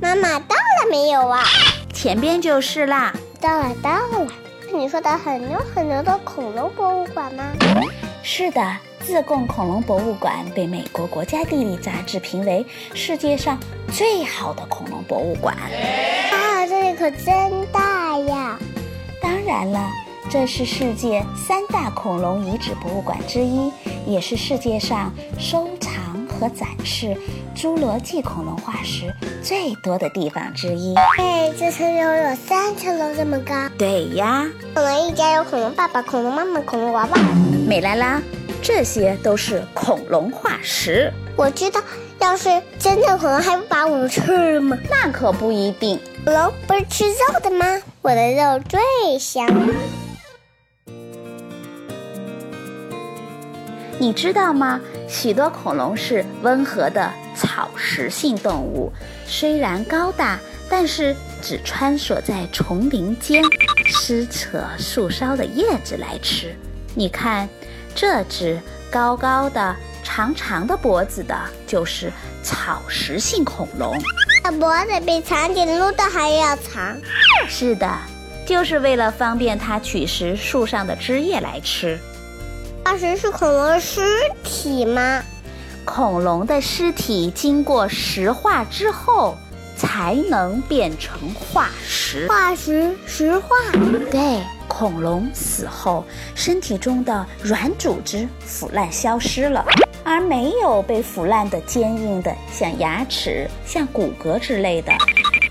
妈妈到了没有啊？前边就是啦。到了，到了。是你说的很牛很牛的恐龙博物馆吗？是的，自贡恐龙博物馆被美国国家地理杂志评为世界上最好的恐龙博物馆。啊，这里可真大呀！当然了，这是世界三大恐龙遗址博物馆之一，也是世界上收藏和展示侏罗纪恐龙化石最多的地方之一。哎，这层楼有三层楼这么高。对呀，恐龙一家有恐龙爸爸、恐龙妈妈、恐龙娃娃。美拉拉，这些都是恐龙化石。我知道，要是真的恐龙，还不把我们吃了吗？那可不一定。恐龙不是吃肉的吗？我的肉最香。你知道吗？许多恐龙是温和的草食性动物，虽然高大，但是只穿梭在丛林间，撕扯树梢的叶子来吃。你看，这只高高的、长长的脖子的，就是草食性恐龙。它脖子比长颈鹿的还要长。是的，就是为了方便它取食树上的枝叶来吃。化石是恐龙的尸体吗？恐龙的尸体经过石化之后，才能变成化石。化石石化。对，恐龙死后，身体中的软组织腐烂消失了，而没有被腐烂的坚硬的，像牙齿、像骨骼之类的，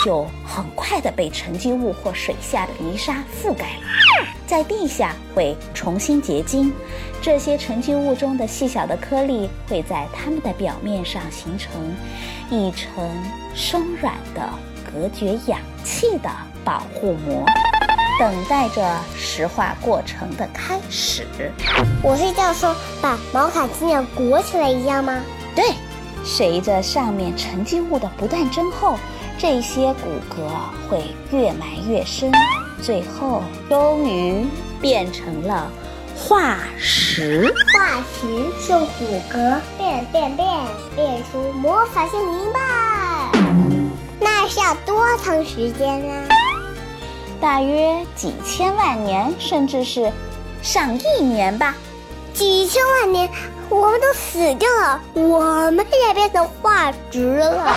就很快的被沉积物或水下的泥沙覆盖了，在地下会重新结晶。这些沉积物中的细小的颗粒会在它们的表面上形成一层松软的、隔绝氧气的保护膜，等待着石化过程的开始。我是这样说，把毛卡基鸟裹起来一样吗？对，随着上面沉积物的不断增厚，这些骨骼会越埋越深，最后终于变成了。化石，化石用骨骼变变变变出魔法精灵吧？那需要多长时间呢？大约几千万年，甚至是上亿年吧。几千万年，我们都死掉了，我们也变成化石了。